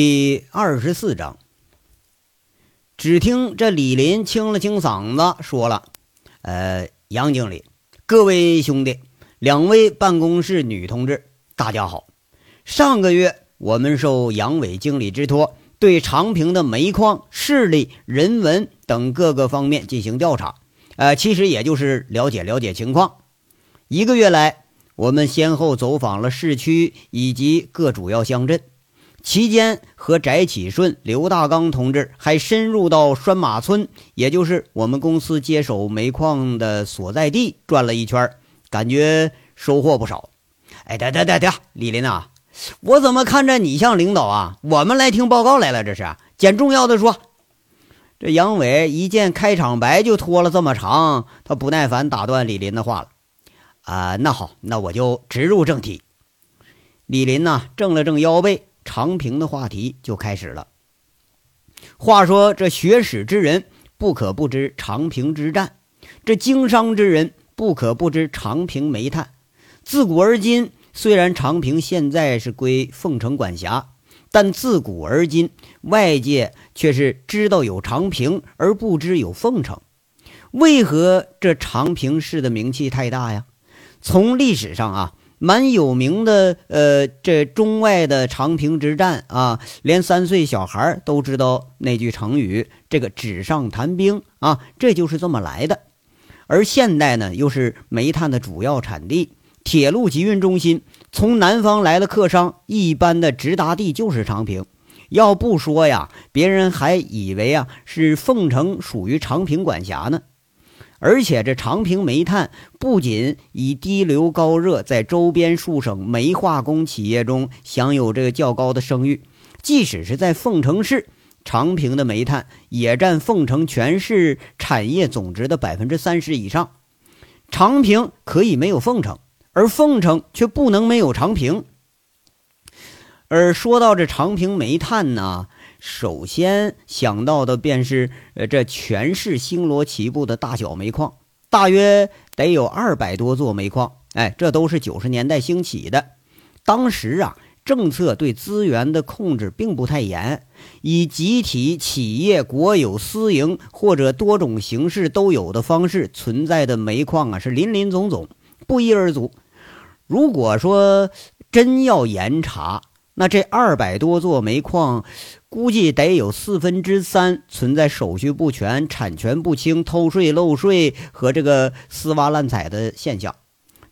第二十四章，只听这李林清了清嗓子，说了：“呃，杨经理，各位兄弟，两位办公室女同志，大家好。上个月我们受杨伟经理之托，对长平的煤矿、势力、人文等各个方面进行调查。呃，其实也就是了解了解情况。一个月来，我们先后走访了市区以及各主要乡镇。”期间和翟启顺、刘大刚同志还深入到拴马村，也就是我们公司接手煤矿的所在地转了一圈，感觉收获不少。哎，得得得得，李林呐，我怎么看着你像领导啊？我们来听报告来了，这是捡重要的说。这杨伟一见开场白就拖了这么长，他不耐烦打断李林的话了。啊，那好，那我就直入正题。李林呐，正了正腰背。长平的话题就开始了。话说，这学史之人不可不知长平之战；这经商之人不可不知长平煤炭。自古而今，虽然长平现在是归凤城管辖，但自古而今，外界却是知道有长平，而不知有凤城。为何这长平市的名气太大呀？从历史上啊。蛮有名的，呃，这中外的长平之战啊，连三岁小孩都知道那句成语，这个纸上谈兵啊，这就是这么来的。而现代呢，又是煤炭的主要产地，铁路集运中心，从南方来的客商一般的直达地就是长平。要不说呀，别人还以为啊是凤城属于长平管辖呢。而且这长平煤炭不仅以低硫高热，在周边数省煤化工企业中享有这个较高的声誉，即使是在凤城市，长平的煤炭也占凤城全市产业总值的百分之三十以上。长平可以没有凤城，而凤城却不能没有长平。而说到这长平煤炭呢？首先想到的便是，呃，这全市星罗棋布的大小煤矿，大约得有二百多座煤矿。哎，这都是九十年代兴起的。当时啊，政策对资源的控制并不太严，以集体、企业、国有、私营或者多种形式都有的方式存在的煤矿啊，是林林总总，不一而足。如果说真要严查，那这二百多座煤矿。估计得有四分之三存在手续不全、产权不清、偷税漏税和这个私挖滥采的现象。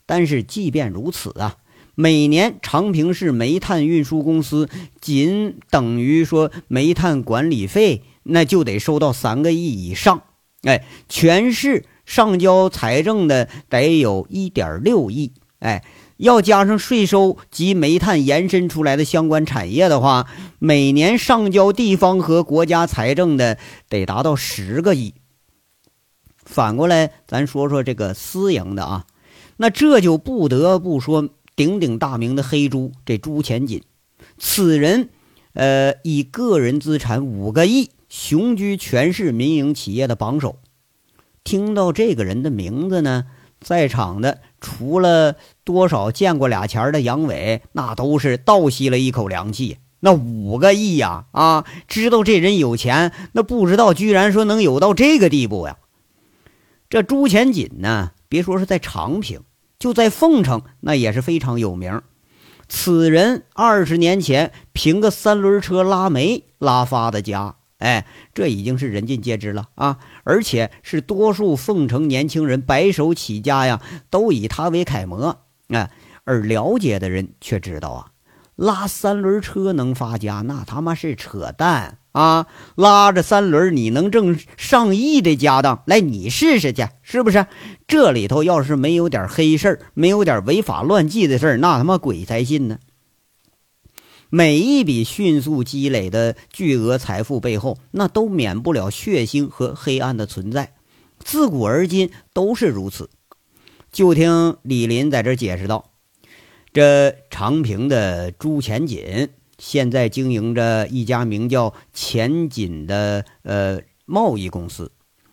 但是即便如此啊，每年长平市煤炭运输公司仅等于说煤炭管理费，那就得收到三个亿以上。哎，全市上交财政的得有一点六亿。哎。要加上税收及煤炭延伸出来的相关产业的话，每年上交地方和国家财政的得达到十个亿。反过来，咱说说这个私营的啊，那这就不得不说鼎鼎大名的黑猪这朱钱锦，此人，呃，以个人资产五个亿，雄居全市民营企业的榜首。听到这个人的名字呢？在场的除了多少见过俩钱的杨伟，那都是倒吸了一口凉气。那五个亿呀，啊，知道这人有钱，那不知道居然说能有到这个地步呀。这朱前锦呢，别说是在长平，就在凤城，那也是非常有名。此人二十年前凭个三轮车拉煤拉发的家。哎，这已经是人尽皆知了啊！而且是多数凤城年轻人白手起家呀，都以他为楷模啊。而了解的人却知道啊，拉三轮车能发家，那他妈是扯淡啊！拉着三轮你能挣上亿的家当，来你试试去，是不是？这里头要是没有点黑事儿，没有点违法乱纪的事儿，那他妈鬼才信呢！每一笔迅速积累的巨额财富背后，那都免不了血腥和黑暗的存在，自古而今都是如此。就听李林在这解释道：“这长平的朱前锦现在经营着一家名叫前锦的呃贸易公司。”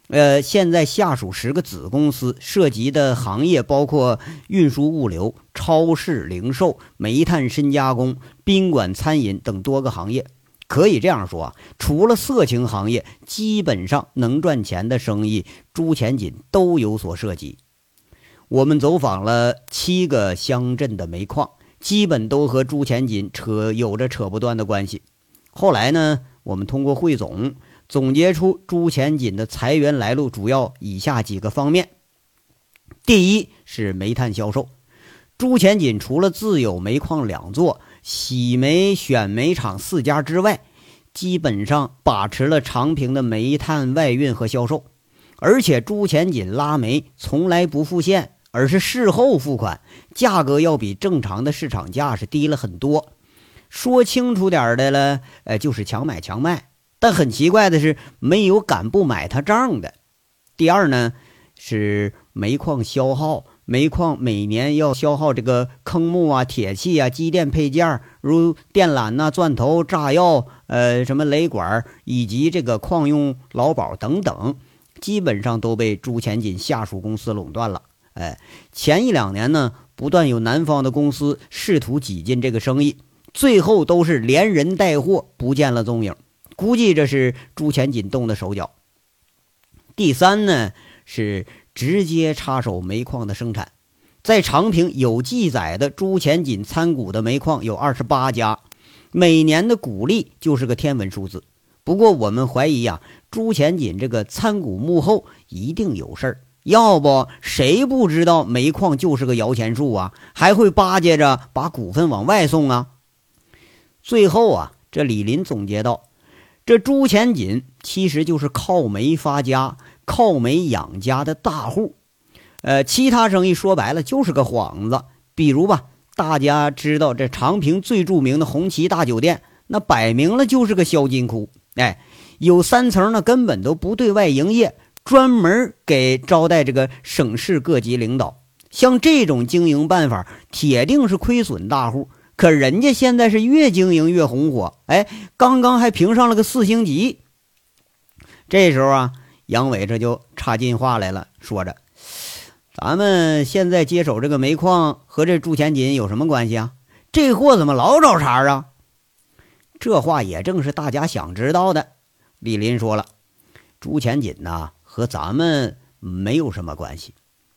呃，现在下属十个子公司，涉及的行业包括运输物流、超市零售、煤炭深加工、宾馆餐饮等多个行业，可以这样说啊，除了色情行业，基本上能赚钱的生意，朱前锦都有所涉及。我们走访了七个乡镇的煤矿，基本都和朱前锦扯有着扯不断的关系。后来呢，我们通过汇总，总结出朱前锦的财源来路主要以下几个方面：第一是煤炭销售。朱前锦除了自有煤矿两座、洗煤、选煤厂四家之外，基本上把持了长平的煤炭外运和销售。而且朱前锦拉煤从来不付现，而是事后付款，价格要比正常的市场价是低了很多。说清楚点的了，呃，就是强买强卖。但很奇怪的是，没有敢不买他账的。第二呢，是煤矿消耗。煤矿每年要消耗这个坑木啊、铁器啊、机电配件，如电缆呐、钻头、炸药、呃什么雷管，以及这个矿用劳保等等，基本上都被朱前锦下属公司垄断了。哎，前一两年呢，不断有南方的公司试图挤进这个生意，最后都是连人带货不见了踪影。估计这是朱钱锦动的手脚。第三呢是。直接插手煤矿的生产，在长平有记载的朱钱锦参股的煤矿有二十八家，每年的股利就是个天文数字。不过我们怀疑啊，朱钱锦这个参股幕后一定有事儿，要不谁不知道煤矿就是个摇钱树啊？还会巴结着把股份往外送啊？最后啊，这李林总结道：“这朱前锦其实就是靠煤发家。”靠煤养家的大户，呃，其他生意说白了就是个幌子。比如吧，大家知道这长平最著名的红旗大酒店，那摆明了就是个销金窟。哎，有三层呢，根本都不对外营业，专门给招待这个省市各级领导。像这种经营办法，铁定是亏损大户。可人家现在是越经营越红火，哎，刚刚还评上了个四星级。这时候啊。杨伟这就插进话来了，说着：“咱们现在接手这个煤矿和这朱前锦有什么关系啊？这货怎么老找茬啊？”这话也正是大家想知道的。李林说了：“朱前锦呐，和咱们没有什么关系，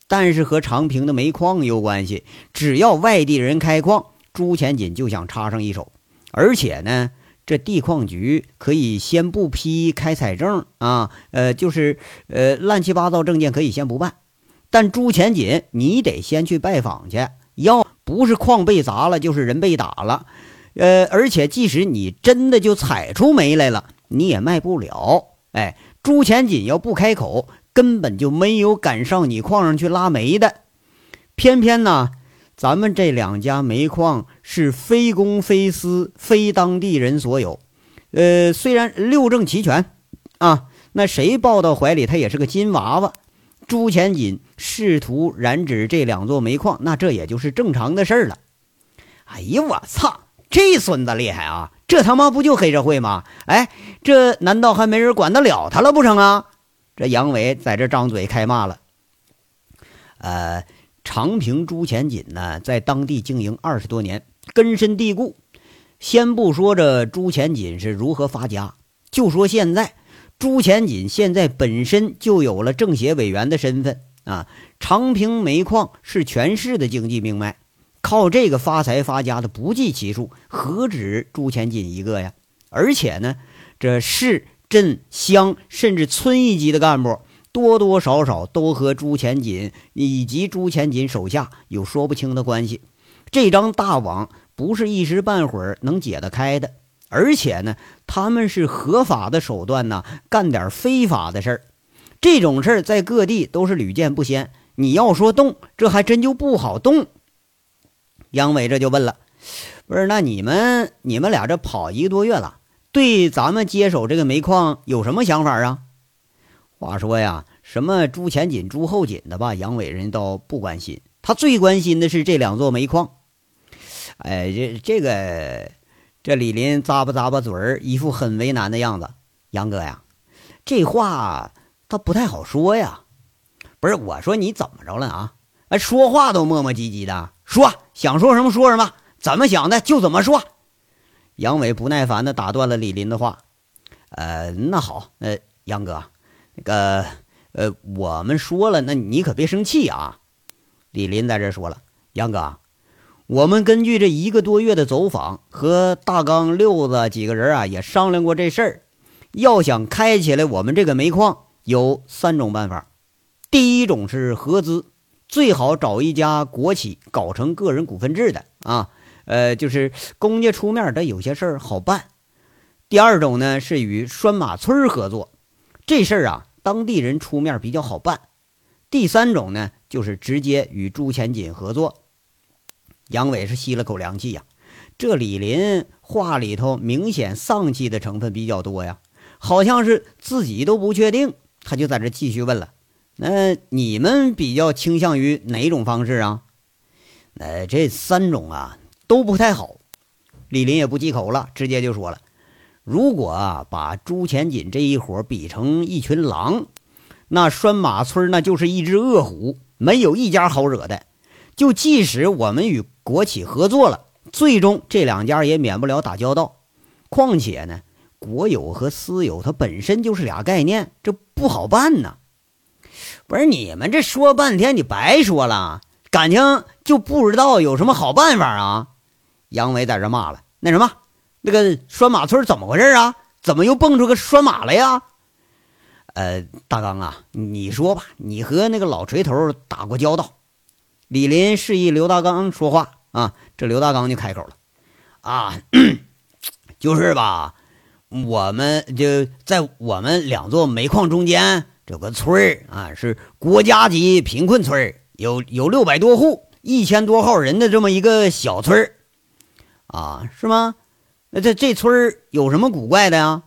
但是和长平的煤矿有关系。只要外地人开矿，朱前锦就想插上一手，而且呢。”这地矿局可以先不批开采证啊，呃，就是呃乱七八糟证件可以先不办，但朱前锦你得先去拜访去，要不是矿被砸了，就是人被打了，呃，而且即使你真的就采出煤来了，你也卖不了。哎，朱前锦要不开口，根本就没有敢上你矿上去拉煤的，偏偏呢。咱们这两家煤矿是非公非私，非当地人所有。呃，虽然六证齐全，啊，那谁抱到怀里他也是个金娃娃。朱前锦试图染指这两座煤矿，那这也就是正常的事儿了。哎呀，我操，这孙子厉害啊！这他妈不就黑社会吗？哎，这难道还没人管得了他了不成啊？这杨伟在这张嘴开骂了。呃。长平朱前锦呢，在当地经营二十多年，根深蒂固。先不说这朱前锦是如何发家，就说现在，朱前锦现在本身就有了政协委员的身份啊。长平煤矿是全市的经济命脉，靠这个发财发家的不计其数，何止朱前锦一个呀？而且呢，这市镇乡甚至村一级的干部。多多少少都和朱前锦以及朱前锦手下有说不清的关系，这张大网不是一时半会儿能解得开的。而且呢，他们是合法的手段呢，干点非法的事儿，这种事儿在各地都是屡见不鲜。你要说动，这还真就不好动。杨伟这就问了：“不是，那你们你们俩这跑一个多月了，对咱们接手这个煤矿有什么想法啊？”话说呀，什么朱前锦、朱后锦的吧，杨伟人倒不关心，他最关心的是这两座煤矿。哎，这这个，这李林咂巴咂巴嘴儿，一副很为难的样子。杨哥呀，这话他不太好说呀。不是我说你怎么着了啊？哎，说话都磨磨唧唧的，说想说什么说什么，怎么想的就怎么说。杨伟不耐烦的打断了李林的话：“呃，那好，呃，杨哥，那个，呃，我们说了，那你可别生气啊。”李林在这说了：“杨哥，我们根据这一个多月的走访，和大刚、六子几个人啊也商量过这事儿。要想开起来我们这个煤矿，有三种办法。第一种是合资，最好找一家国企，搞成个人股份制的啊。”呃，就是公家出面，他有些事儿好办。第二种呢，是与拴马村合作，这事儿啊，当地人出面比较好办。第三种呢，就是直接与朱前锦合作。杨伟是吸了口凉气呀，这李林话里头明显丧气的成分比较多呀，好像是自己都不确定。他就在这继续问了：“那你们比较倾向于哪种方式啊？”呃，这三种啊。都不太好，李林也不忌口了，直接就说了：“如果啊，把朱前锦这一伙比成一群狼，那拴马村那就是一只恶虎，没有一家好惹的。就即使我们与国企合作了，最终这两家也免不了打交道。况且呢，国有和私有它本身就是俩概念，这不好办呐。不是你们这说半天，你白说了，感情就不知道有什么好办法啊？”杨伟在这骂了：“那什么，那个拴马村怎么回事啊？怎么又蹦出个拴马来呀？”呃，大刚啊，你说吧，你和那个老锤头打过交道。李林示意刘大刚说话啊，这刘大刚就开口了：“啊，就是吧，我们就在我们两座煤矿中间，有个村儿啊，是国家级贫困村有有六百多户，一千多号人的这么一个小村儿。”啊，是吗？那这这村有什么古怪的呀？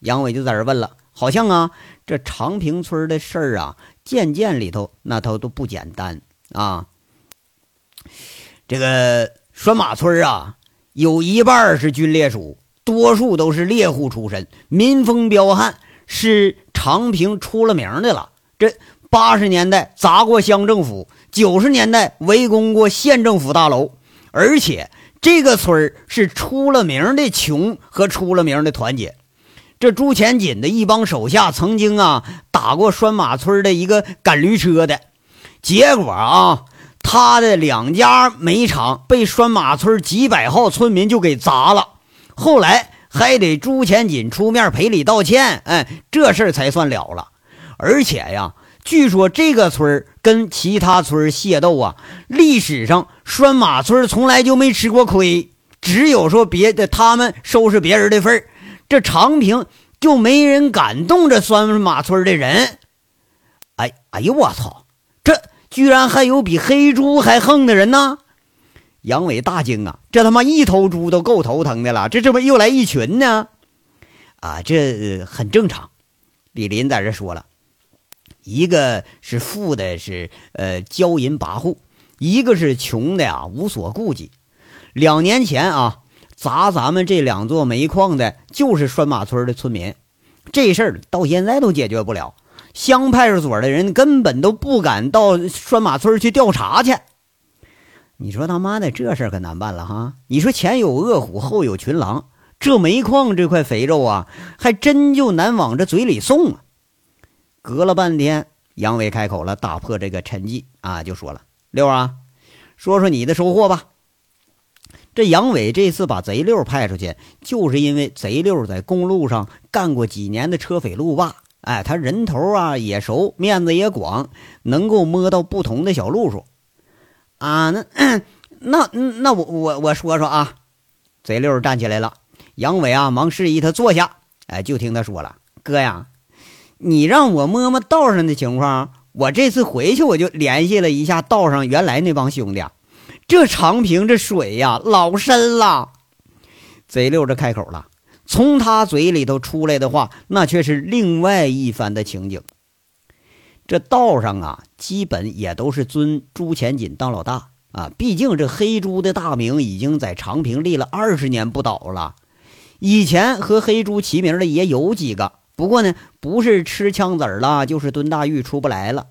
杨伟就在这问了。好像啊，这长平村的事儿啊，件件里头那头都不简单啊。这个拴马村啊，有一半是军烈属，多数都是猎户出身，民风彪悍，是长平出了名的了。这八十年代砸过乡政府，九十年代围攻过县政府大楼，而且。这个村儿是出了名的穷和出了名的团结。这朱前锦的一帮手下曾经啊打过拴马村的一个赶驴车的，结果啊他的两家煤厂被拴马村几百号村民就给砸了。后来还得朱前锦出面赔礼道歉，哎，这事儿才算了了。而且呀。据说这个村跟其他村械斗啊，历史上拴马村从来就没吃过亏，只有说别的他们收拾别人的份儿。这长平就没人敢动这拴马村的人。哎哎呦我操！这居然还有比黑猪还横的人呢！杨伟大惊啊，这他妈一头猪都够头疼的了，这这不又来一群呢？啊，这很正常。李林在这说了。一个是富的，是呃骄淫跋扈；一个是穷的呀，无所顾忌。两年前啊，砸咱们这两座煤矿的，就是拴马村的村民。这事儿到现在都解决不了，乡派出所的人根本都不敢到拴马村去调查去。你说他妈的这事儿可难办了哈！你说前有恶虎，后有群狼，这煤矿这块肥肉啊，还真就难往这嘴里送啊！隔了半天，杨伟开口了，打破这个沉寂啊，就说了：“六啊，说说你的收获吧。”这杨伟这次把贼六派出去，就是因为贼六在公路上干过几年的车匪路霸，哎，他人头啊也熟，面子也广，能够摸到不同的小路数啊。那 那那我我我说说啊，贼六站起来了，杨伟啊忙示意他坐下，哎，就听他说了：“哥呀。”你让我摸摸道上的情况，我这次回去我就联系了一下道上原来那帮兄弟，这长平这水呀老深了。贼溜着开口了，从他嘴里头出来的话，那却是另外一番的情景。这道上啊，基本也都是尊朱前锦当老大啊，毕竟这黑猪的大名已经在长平立了二十年不倒了。以前和黑猪齐名的也有几个。不过呢，不是吃枪子儿了，就是蹲大狱出不来了。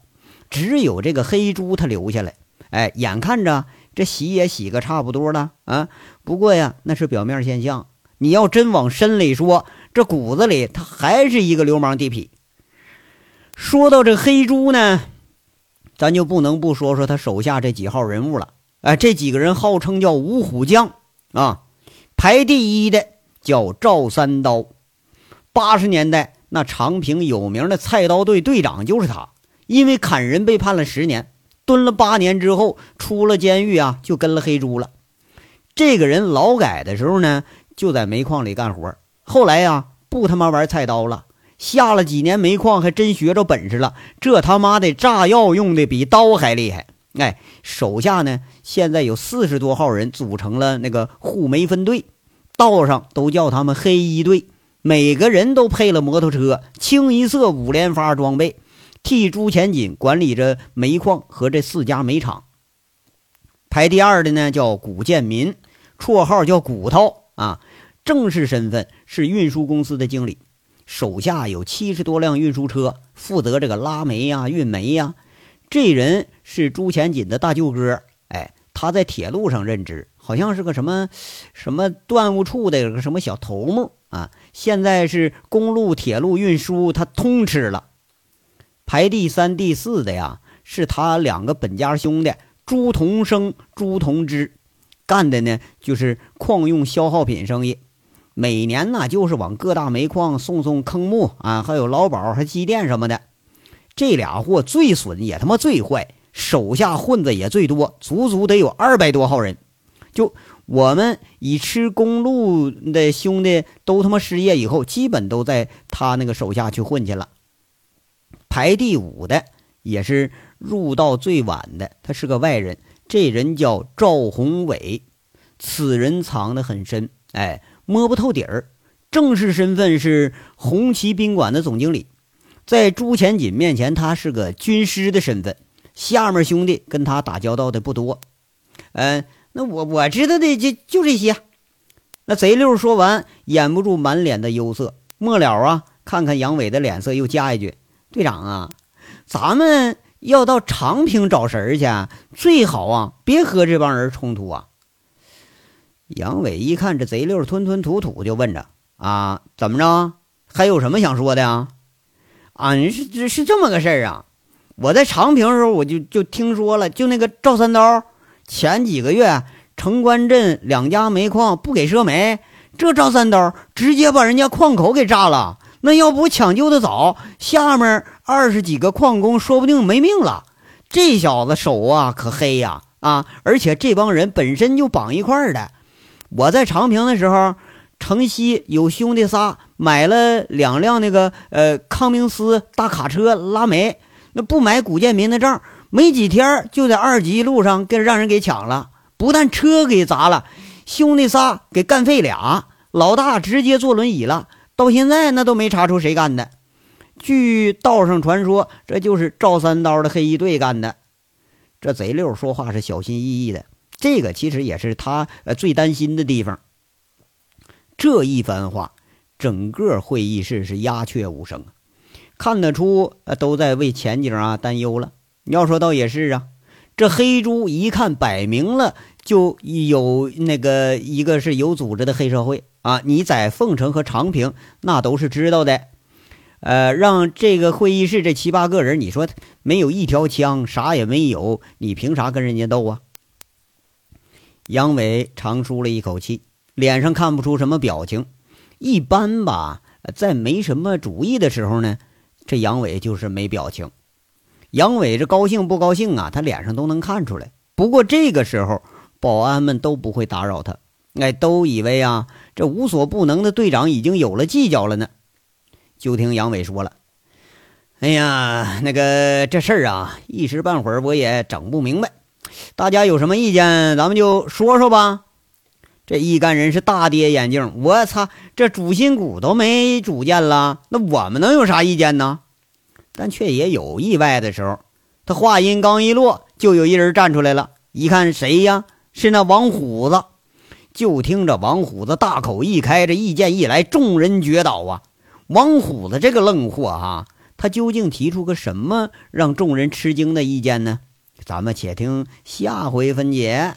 只有这个黑猪他留下来，哎，眼看着这洗也洗个差不多了啊。不过呀，那是表面现象，你要真往深里说，这骨子里他还是一个流氓地痞。说到这黑猪呢，咱就不能不说说他手下这几号人物了。哎，这几个人号称叫五虎将啊，排第一的叫赵三刀。八十年代那长平有名的菜刀队队长就是他，因为砍人被判了十年，蹲了八年之后出了监狱啊，就跟了黑猪了。这个人劳改的时候呢，就在煤矿里干活。后来呀，不他妈玩菜刀了，下了几年煤矿，还真学着本事了。这他妈的炸药用的比刀还厉害。哎，手下呢，现在有四十多号人组成了那个护煤分队，道上都叫他们黑衣队。每个人都配了摩托车，清一色五连发装备，替朱前锦管理着煤矿和这四家煤厂。排第二的呢，叫古建民。绰号叫骨头啊，正式身份是运输公司的经理，手下有七十多辆运输车，负责这个拉煤呀、运煤呀。这人是朱前锦的大舅哥，哎，他在铁路上任职，好像是个什么什么段务处的个什么小头目啊。现在是公路、铁路运输，他通吃了。排第三、第四的呀，是他两个本家兄弟朱同生、朱同之。干的呢，就是矿用消耗品生意，每年呢就是往各大煤矿送送坑木啊，还有劳保、还机电什么的。这俩货最损也他妈最坏，手下混子也最多，足足得有二百多号人。就我们以吃公路的兄弟都他妈失业以后，基本都在他那个手下去混去了。排第五的也是入道最晚的，他是个外人。这人叫赵宏伟，此人藏得很深，哎，摸不透底儿。正式身份是红旗宾馆的总经理，在朱前锦面前，他是个军师的身份。下面兄弟跟他打交道的不多。嗯，那我我知道的就就这些。那贼六说完，掩不住满脸的忧色。末了啊，看看杨伟的脸色，又加一句：“队长啊，咱们。”要到长平找神去，最好啊，别和这帮人冲突啊。杨伟一看这贼六吞吞吐吐，就问着：“啊，怎么着？还有什么想说的啊？”“啊，是是这么个事儿啊。我在长平时候，我就就听说了，就那个赵三刀，前几个月城关镇两家煤矿不给赊煤，这赵三刀直接把人家矿口给炸了。”那要不抢救的早，下面二十几个矿工说不定没命了。这小子手啊可黑呀啊！而且这帮人本身就绑一块儿的。我在长平的时候，城西有兄弟仨买了两辆那个呃康明斯大卡车拉煤，那不买古建民的账，没几天就在二级路上给让人给抢了，不但车给砸了，兄弟仨给干废俩，老大直接坐轮椅了。到现在那都没查出谁干的。据道上传说，这就是赵三刀的黑衣队干的。这贼六说话是小心翼翼的，这个其实也是他呃最担心的地方。这一番话，整个会议室是鸦雀无声，看得出呃都在为前景啊担忧了。要说倒也是啊，这黑猪一看摆明了就有那个一个是有组织的黑社会。啊！你在凤城和长平，那都是知道的。呃，让这个会议室这七八个人，你说没有一条枪，啥也没有，你凭啥跟人家斗啊？杨伟长舒了一口气，脸上看不出什么表情。一般吧，在没什么主意的时候呢，这杨伟就是没表情。杨伟这高兴不高兴啊？他脸上都能看出来。不过这个时候，保安们都不会打扰他。哎，都以为啊，这无所不能的队长已经有了计较了呢。就听杨伟说了：“哎呀，那个这事儿啊，一时半会儿我也整不明白。大家有什么意见，咱们就说说吧。”这一干人是大跌眼镜，我操，这主心骨都没主见了，那我们能有啥意见呢？但却也有意外的时候。他话音刚一落，就有一人站出来了。一看谁呀？是那王虎子。就听着王虎子大口一开，这意见一来，众人绝倒啊！王虎子这个愣货哈，他究竟提出个什么让众人吃惊的意见呢？咱们且听下回分解。